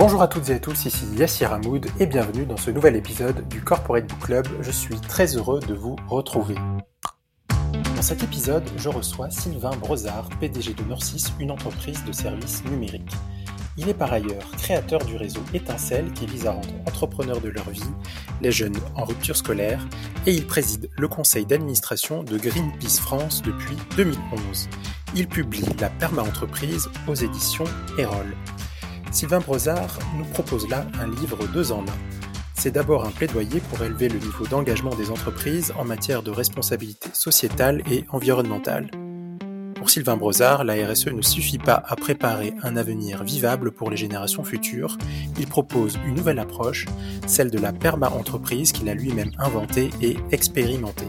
Bonjour à toutes et à tous, ici Yassir Hamoud et bienvenue dans ce nouvel épisode du Corporate Book Club. Je suis très heureux de vous retrouver. Dans cet épisode, je reçois Sylvain Brozard, PDG de Norcis, une entreprise de services numériques. Il est par ailleurs créateur du réseau Étincelle qui vise à rendre entrepreneurs de leur vie les jeunes en rupture scolaire et il préside le conseil d'administration de Greenpeace France depuis 2011. Il publie La Perma-entreprise aux éditions Erol. Sylvain Brozard nous propose là un livre deux en un. C'est d'abord un plaidoyer pour élever le niveau d'engagement des entreprises en matière de responsabilité sociétale et environnementale. Pour Sylvain Brozard, la RSE ne suffit pas à préparer un avenir vivable pour les générations futures, il propose une nouvelle approche, celle de la perma-entreprise qu'il a lui-même inventée et expérimentée.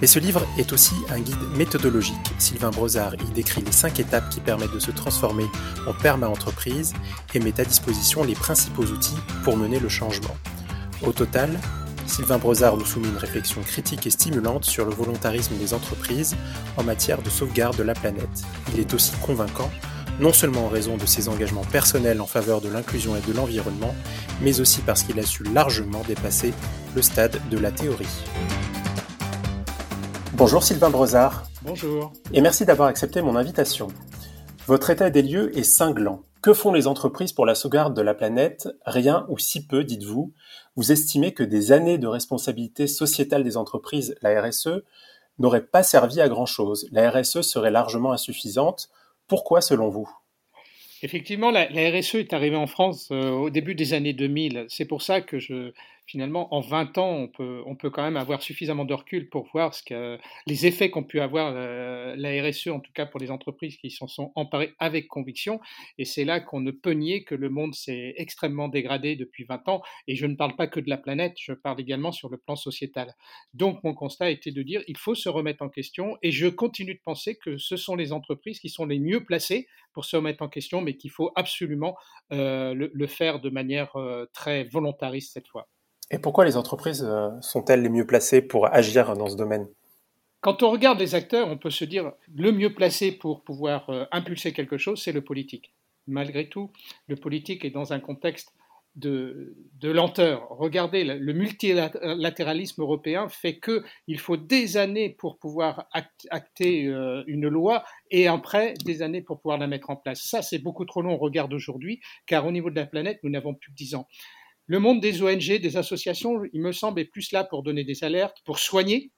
Mais ce livre est aussi un guide méthodologique. Sylvain Brozard y décrit les cinq étapes qui permettent de se transformer en perma-entreprise et met à disposition les principaux outils pour mener le changement. Au total, Sylvain Brozard nous soumet une réflexion critique et stimulante sur le volontarisme des entreprises en matière de sauvegarde de la planète. Il est aussi convaincant, non seulement en raison de ses engagements personnels en faveur de l'inclusion et de l'environnement, mais aussi parce qu'il a su largement dépasser le stade de la théorie. Bonjour Sylvain Brozard. Bonjour. Et merci d'avoir accepté mon invitation. Votre état des lieux est cinglant. Que font les entreprises pour la sauvegarde de la planète? Rien ou si peu, dites-vous. Vous estimez que des années de responsabilité sociétale des entreprises, la RSE, n'auraient pas servi à grand-chose. La RSE serait largement insuffisante. Pourquoi selon vous? Effectivement, la, RSE est arrivée en France euh, au début des années 2000. C'est pour ça que je, finalement, en 20 ans, on peut, quand même avoir suffisamment de recul pour voir ce que, les effets qu'ont pu avoir euh, la RSE, en tout cas pour les entreprises qui s'en sont emparées avec conviction. Et c'est là qu'on ne peut nier que le monde s'est extrêmement dégradé depuis 20 ans. Et je ne parle pas que de la planète, je parle également sur le plan sociétal. Donc, mon constat était de dire, il faut se remettre en question. Et je continue de penser que ce sont les entreprises qui sont les mieux placées pour se remettre en question, mais qu'il faut absolument euh, le, faire de manière euh, très volontariste cette fois. Et pourquoi les entreprises euh, sont-elles les mieux placées pour agir dans ce domaine? Quand on regarde les acteurs, on peut se dire le mieux placé pour pouvoir euh, impulser quelque chose, c'est le politique. Malgré tout, le politique est dans un contexte de, lenteur. Regardez, le multilatéralisme européen fait qu'il faut des années pour pouvoir acter euh, une loi et après des années pour pouvoir la mettre en place. Ça, c'est beaucoup trop long, on regarde aujourd'hui, car au niveau de la planète, nous n'avons plus que 10 ans. Le monde des ONG, des associations, il me semble, est plus là pour donner des alertes, pour soigner,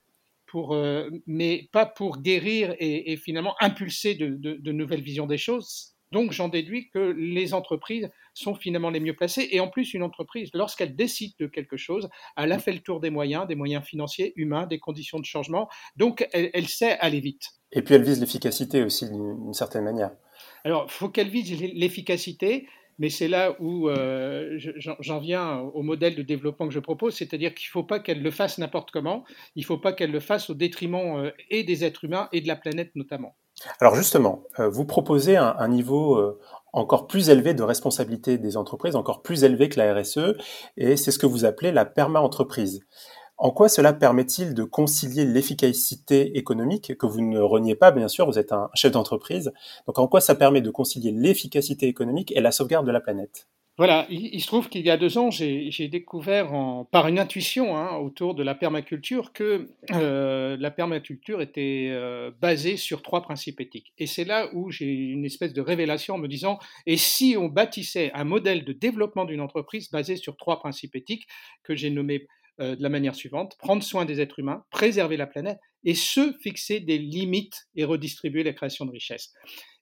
pour, euh, mais pas pour guérir et, finalement impulser de, nouvelles visions des choses. Donc j'en déduis que les entreprises sont finalement les mieux placées. Et en plus, une entreprise, lorsqu'elle décide de quelque chose, elle a fait le tour des moyens, des moyens financiers, humains, des conditions de changement. Donc elle, elle sait aller vite. Et puis elle vise l'efficacité aussi d'une certaine manière. Alors, il faut qu'elle vise l'efficacité, mais c'est là où euh, j'en viens au modèle de développement que je propose, c'est-à-dire qu'il ne faut pas qu'elle le fasse n'importe comment, il ne faut pas qu'elle le fasse au détriment euh, et des êtres humains et de la planète notamment. Alors justement, euh, vous proposez un, niveau encore plus élevé de responsabilité des entreprises, encore plus élevé que la RSE, et c'est ce que vous appelez la perma-entreprise. En quoi cela permet-il de concilier l'efficacité économique, que vous ne reniez pas, bien sûr, vous êtes un chef d'entreprise, donc en quoi ça permet de concilier l'efficacité économique et la sauvegarde de la planète? Voilà, il, se trouve qu'il y a deux ans, j'ai découvert par une intuition hein, autour de la permaculture que euh, la permaculture était euh, basée sur trois principes éthiques. Et c'est là où j'ai une espèce de révélation en me disant, et si on bâtissait un modèle de développement d'une entreprise basé sur trois principes éthiques que j'ai nommés euh, de la manière suivante, prendre soin des êtres humains, préserver la planète, et se fixer des limites et redistribuer la création de richesses.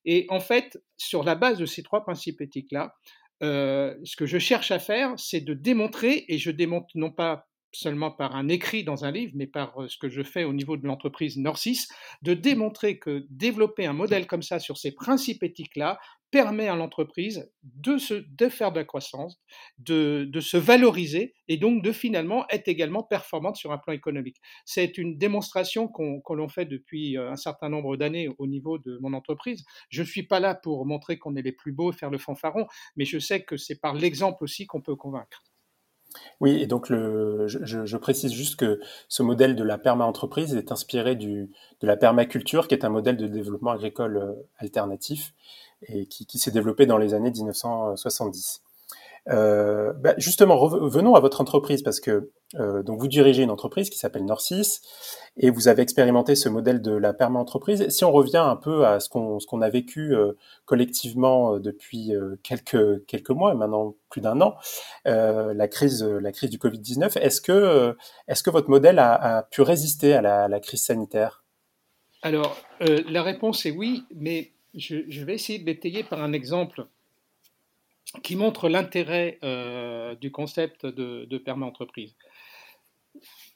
Et en fait, sur la base de ces trois principes éthiques-là, euh, ce que je cherche à faire, c'est de démontrer, et je démontre non pas seulement par un écrit dans un livre, mais par euh, ce que je fais au niveau de l'entreprise Norcis, de démontrer que développer un modèle comme ça sur ces principes éthiques-là permet à l'entreprise de, de faire de la croissance, de, de, se valoriser et donc de finalement être également performante sur un plan économique. C'est une démonstration qu'on l'on fait depuis euh, un certain nombre d'années au niveau de mon entreprise. Je ne suis pas là pour montrer qu'on est les plus beaux, faire le fanfaron, mais je sais que c'est par l'exemple aussi qu'on peut convaincre. Oui, et donc je, précise juste que ce modèle de la perma-entreprise est inspiré du, de la permaculture, qui est un modèle de développement agricole euh, alternatif et qui, qui s'est développé dans les années 1970. Euh, bah, justement, revenons à votre entreprise parce que euh, donc vous dirigez une entreprise qui s'appelle Norcis et vous avez expérimenté ce modèle de la perma-entreprise. Si on revient un peu à ce qu'on ce qu'on a vécu euh, collectivement euh, depuis euh, quelques quelques mois, maintenant plus d'un an, la crise la crise du Covid 19, est-ce que est-ce que votre modèle a, a pu résister à la, la crise sanitaire? Alors la réponse est oui, mais je, je vais essayer de par un exemple qui montre l'intérêt euh, du concept de, de perma-entreprise.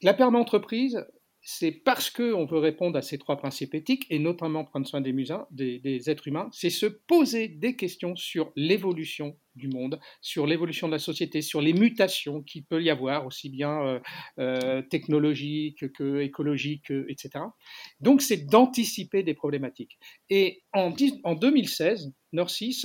La perma-entreprise, c'est parce qu'on veut répondre à ces trois principes éthiques, et notamment prendre soin des, musins, des êtres humains, c'est se poser des questions sur l'évolution du monde, sur l'évolution de la société, sur les mutations qu'il peut y avoir, aussi bien euh, euh, technologiques que écologiques, etc. Donc c'est d'anticiper des problématiques. Et en, en 2016, Norcis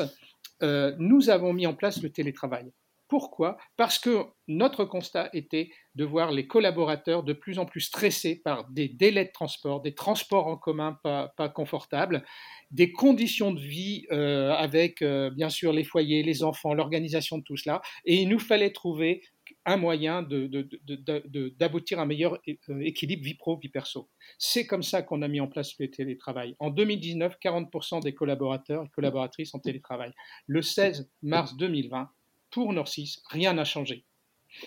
euh, nous avons mis en place le télétravail. Pourquoi? Parce que notre constat était de voir les collaborateurs de plus en plus stressés par des délais de transport, des transports en commun pas, confortables, des conditions de vie euh, avec euh, bien sûr les foyers, les enfants, l'organisation de tout cela. Et il nous fallait trouver un moyen d'aboutir à un meilleur euh, équilibre vie pro, vie perso. C'est comme ça qu'on a mis en place le télétravail. En 2019, 40% des collaborateurs et collaboratrices en télétravail. Le 16 mars 2020, pour Norcis, rien n'a changé.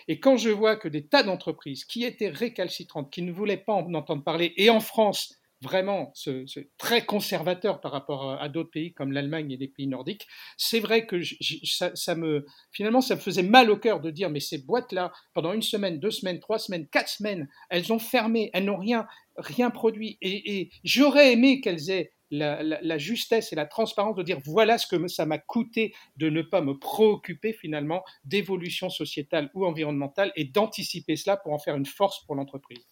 Et quand je vois que des tas d'entreprises qui étaient récalcitrantes, qui ne voulaient pas en entendre parler, et en France, vraiment ce, très conservateur par rapport à, d'autres pays comme l'Allemagne et les pays nordiques, c'est vrai que ça, me finalement ça me faisait mal au cœur de dire mais ces boîtes là pendant une semaine, deux semaines, trois semaines, quatre semaines, elles ont fermé, elles n'ont rien rien produit et, j'aurais aimé qu'elles aient la, justesse et la transparence de dire voilà ce que ça m'a coûté de ne pas me préoccuper finalement d'évolution sociétale ou environnementale et d'anticiper cela pour en faire une force pour l'entreprise.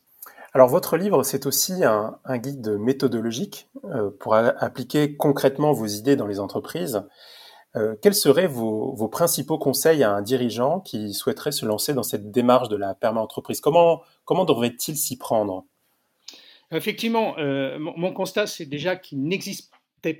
Alors votre livre, c'est aussi un, guide méthodologique euh, pour appliquer concrètement vos idées dans les entreprises. Euh, quels seraient vos, principaux conseils à un dirigeant qui souhaiterait se lancer dans cette démarche de la perma-entreprise? Comment, comment devrait-il s'y prendre? Effectivement, euh, mon, constat, c'est déjà qu'il n'existe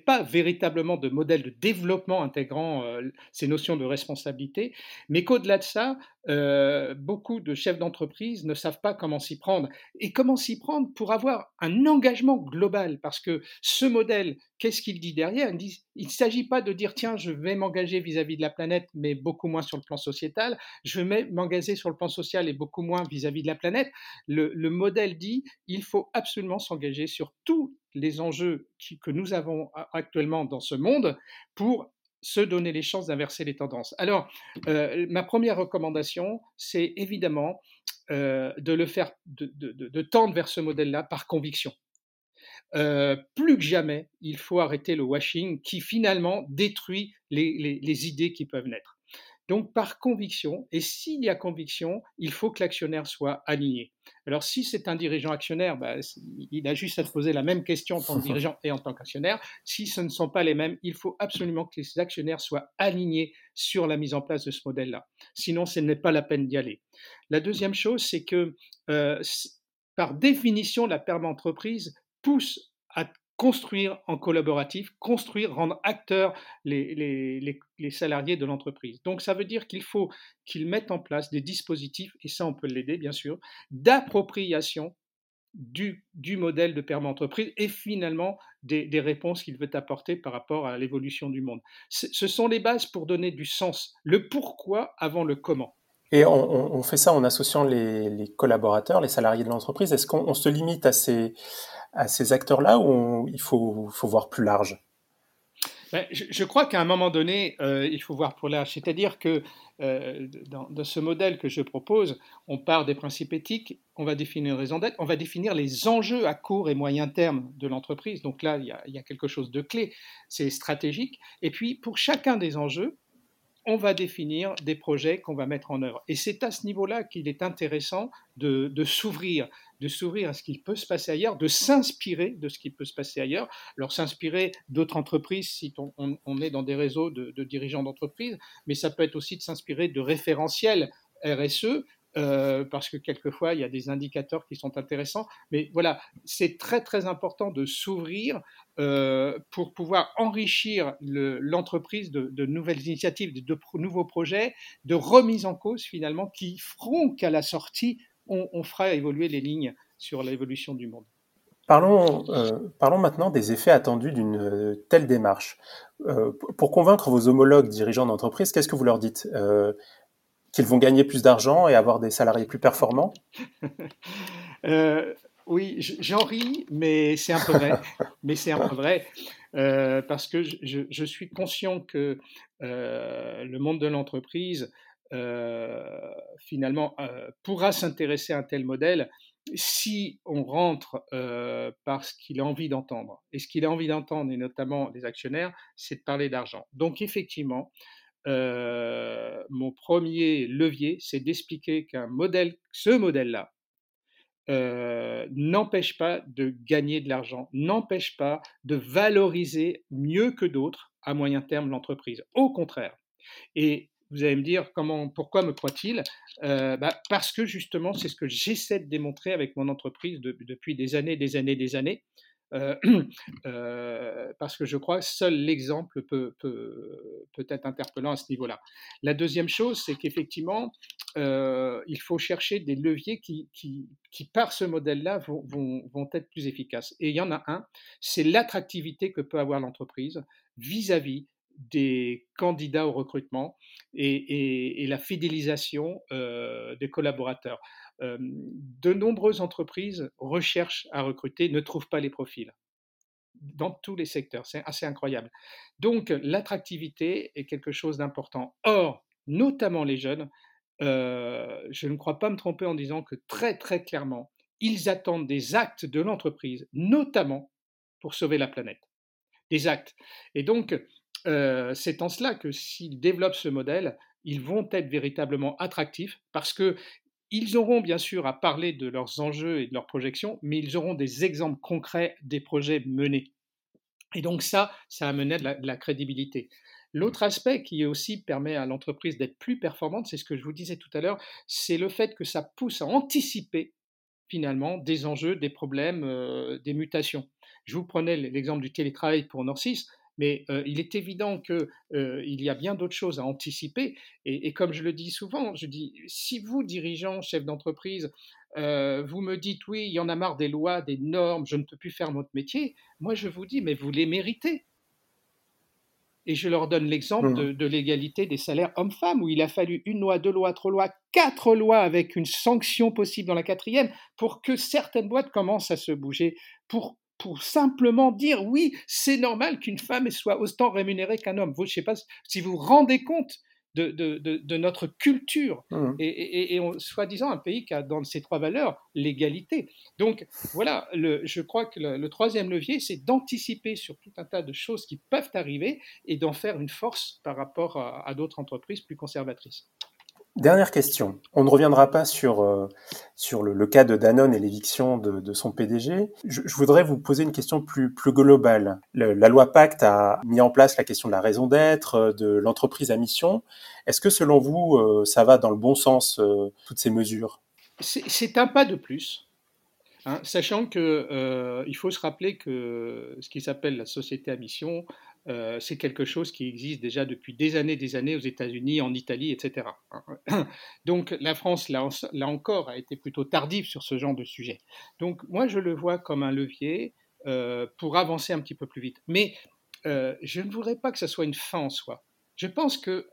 pas véritablement de modèle de développement intégrant ces notions de responsabilité, mais qu'au-delà de ça, euh, beaucoup de chefs d'entreprise ne savent pas comment s'y prendre. Et comment s'y prendre pour avoir un engagement global? Parce que ce modèle, qu'est-ce qu'il dit derrière? Il ne s'agit pas de dire, tiens, je vais m'engager vis-à-vis de la planète, mais beaucoup moins sur le plan sociétal. Je vais m'engager sur le plan social et beaucoup moins vis-à-vis de la planète. Le, modèle dit, il faut absolument s'engager sur tous les enjeux que nous avons actuellement dans ce monde pour se donner les chances d'inverser les tendances. Alors, euh, ma première recommandation, c'est évidemment euh, de le faire, de, tendre vers ce modèle-là par conviction. Euh, plus que jamais, il faut arrêter le washing qui finalement détruit les idées qui peuvent naître. Donc par conviction, et s'il y a conviction, il faut que l'actionnaire soit aligné. Alors si c'est un dirigeant actionnaire, bah, il a juste à se poser la même question en tant que dirigeant et en tant qu'actionnaire. Si ce ne sont pas les mêmes, il faut absolument que les actionnaires soient alignés sur la mise en place de ce modèle-là. Sinon, ce n'est pas la peine d'y aller. La deuxième chose, c'est que euh, par définition, la perma entreprise pousse à construire en collaboratif, construire, rendre acteurs les, salariés de l'entreprise. Donc ça veut dire qu'il faut qu'ils mettent en place des dispositifs, et ça on peut l'aider bien sûr, d'appropriation du, modèle de perma entreprise et finalement des, réponses qu'il veut apporter par rapport à l'évolution du monde. Ce sont les bases pour donner du sens, le pourquoi avant le comment. Et on, fait ça en associant les, collaborateurs, les salariés de l'entreprise. Est-ce qu'on se limite à ces, à ces acteurs-là ou il faut, faut, voir plus large? Ben, je, crois qu'à un moment donné, euh, il faut voir plus large. C'est-à-dire que euh, dans, ce modèle que je propose, on part des principes éthiques, on va définir les d'être, on va définir les enjeux à court et moyen terme de l'entreprise. Donc là, il y a quelque chose de clé, c'est stratégique. Et puis, pour chacun des enjeux, on va définir des projets qu'on va mettre en œuvre. Et c'est à ce niveau-là qu'il est intéressant de, s'ouvrir, de s'ouvrir à ce qui peut se passer ailleurs, de s'inspirer de ce qui peut se passer ailleurs. Alors s'inspirer d'autres entreprises si on, est dans des réseaux de, dirigeants d'entreprises, mais ça peut être aussi de s'inspirer de référentiels RSE euh, parce que quelquefois, il y a des indicateurs qui sont intéressants. Mais voilà, c'est très, très important de s'ouvrir euh, pour pouvoir enrichir l'entreprise de, nouvelles initiatives, de, nouveaux projets, de remise en cause finalement, qui feront qu'à la sortie, on, fera évoluer les lignes sur l'évolution du monde. Parlons, euh, parlons, maintenant des effets attendus d'une telle démarche. pour convaincre vos homologues dirigeants d'entreprise, qu'est-ce que vous leur dites? Qu'ils vont gagner plus d'argent et avoir des salariés plus performants euh, Oui, j'en ris, mais c'est un peu vrai. mais c'est un peu vrai. Euh, parce que je, suis conscient que euh, le monde de l'entreprise, finalement, pourra s'intéresser à un tel modèle si on rentre par ce qu'il a envie d'entendre. Et ce qu'il a envie d'entendre, et notamment les actionnaires, c'est de parler d'argent. Donc effectivement, euh, mon premier levier, c'est d'expliquer qu'un modèle, ce modèle-là, euh, n'empêche pas de gagner de l'argent, n'empêche pas de valoriser mieux que d'autres à moyen terme l'entreprise. Au contraire. Et vous allez me dire comment, pourquoi me croit-il? Euh, bah, Parce que justement, c'est ce que j'essaie de démontrer avec mon entreprise depuis des années, des années, des années. Euh, euh, parce que je crois que seul l'exemple peut, peut, peut, être interpellant à ce niveau-là. La deuxième chose, c'est qu'effectivement, euh, il faut chercher des leviers qui, qui, qui par ce modèle-là, vont, vont, vont, être plus efficaces. Et il y en a un, c'est l'attractivité que peut avoir l'entreprise vis-à-vis des candidats au recrutement et, la fidélisation des collaborateurs de nombreuses entreprises recherchent à recruter, ne trouvent pas les profils dans tous les secteurs. C'est assez incroyable. Donc l'attractivité est quelque chose d'important. Or, notamment les jeunes, je ne crois pas me tromper en disant que très très clairement, ils attendent des actes de l'entreprise, notamment pour sauver la planète. Des actes. Et donc, c'est en cela que s'ils développent ce modèle, ils vont être véritablement attractifs parce que ils auront bien sûr à parler de leurs enjeux et de leurs projections, mais ils auront des exemples concrets des projets menés. Et donc ça, ça amené de la, de la crédibilité. L'autre aspect qui aussi permet à l'entreprise d'être plus performante, c'est ce que je vous disais tout à l'heure, c'est le fait que ça pousse à anticiper finalement des enjeux, des problèmes, euh, des mutations. Je vous prenais l'exemple du télétravail pour Norcis mais il est évident qu'il il y a bien d'autres choses à anticiper. Et, comme je le dis souvent, je dis, si vous, dirigeants, chefs d'entreprise, vous me dites, oui, il y en a marre des lois, des normes, je ne peux plus faire notre métier, moi je vous dis, mais vous les méritez. Et je leur donne l'exemple mmh. de, l'égalité des salaires hommes-femmes, où il a fallu une loi, deux lois, trois lois, quatre lois avec une sanction possible dans la quatrième pour que certaines boîtes commencent à se bouger, pour pour simplement dire oui, c'est normal qu'une femme soit autant rémunérée qu'un homme. Vous, je ne sais pas si vous vous rendez compte de, de, notre culture mmh. et, et, soi-disant un pays qui a dans ces trois valeurs l'égalité. Donc voilà, le, je crois que le, troisième levier, c'est d'anticiper sur tout un tas de choses qui peuvent arriver et d'en faire une force par rapport à d'autres entreprises plus conservatrices. Dernière question. On ne reviendra pas sur, euh, sur le, cas de Danone et l'éviction de, son PDG. Je, voudrais vous poser une question plus, plus globale. la loi Pacte a mis en place la question de la raison d'être, euh, de l'entreprise à mission. Est-ce que selon vous, euh, ça va dans le bon sens, toutes ces mesures? C'est un pas de plus. Hein, sachant qu'il faut se rappeler que ce qui s'appelle la société à mission, euh, c'est quelque chose qui existe déjà depuis des années, des années aux États-Unis, en Italie, etc. Donc la France, là, encore, a été plutôt tardive sur ce genre de sujet. Donc moi, je le vois comme un levier euh, pour avancer un petit peu plus vite. Mais euh, je ne voudrais pas que ce soit une fin en soi. Je pense que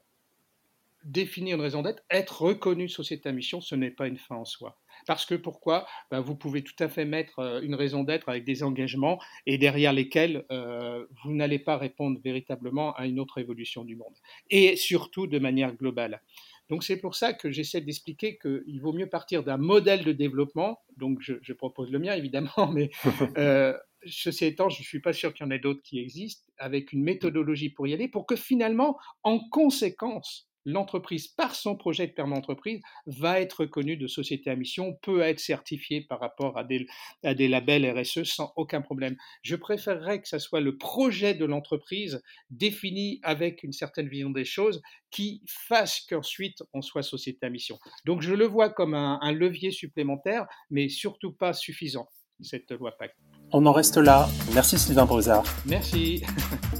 définir une raison d'être, être reconnu société à mission, ce n'est pas une fin en soi. Parce que pourquoi? Ben, Vous pouvez tout à fait mettre euh, une raison d'être avec des engagements et derrière lesquels euh, vous n'allez pas répondre véritablement à une autre évolution du monde. Et surtout de manière globale. Donc c'est pour ça que j'essaie d'expliquer qu'il vaut mieux partir d'un modèle de développement, donc je, propose le mien évidemment, mais euh, ceci étant, je ne suis pas sûr qu'il y en ait d'autres qui existent, avec une méthodologie pour y aller, pour que finalement, en conséquence, l'entreprise, par son projet de permis entreprise, va être reconnue de société à mission, peut être certifiée par rapport à des, à des labels RSE sans aucun problème. Je préférerais que ce soit le projet de l'entreprise défini avec une certaine vision des choses qui fasse qu'ensuite on soit société à mission. Donc je le vois comme un, un levier supplémentaire, mais surtout pas suffisant, cette loi PAC. On en reste là. Merci Sylvain Brezard. Merci.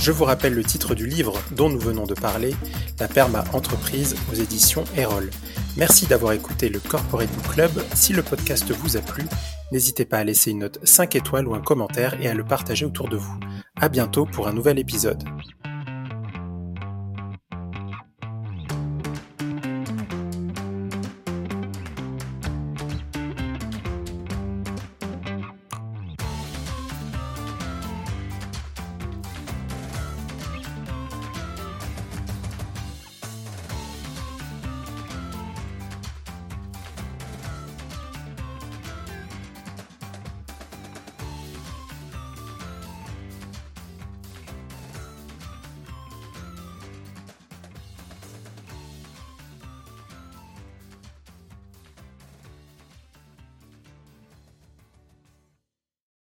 Je vous rappelle le titre du livre dont nous venons de parler, La Perma Entreprise aux éditions Erol. Merci d'avoir écouté le Corporate Book Club. Si le podcast vous a plu, n'hésitez pas à laisser une note 5 étoiles ou un commentaire et à le partager autour de vous. À bientôt pour un nouvel épisode.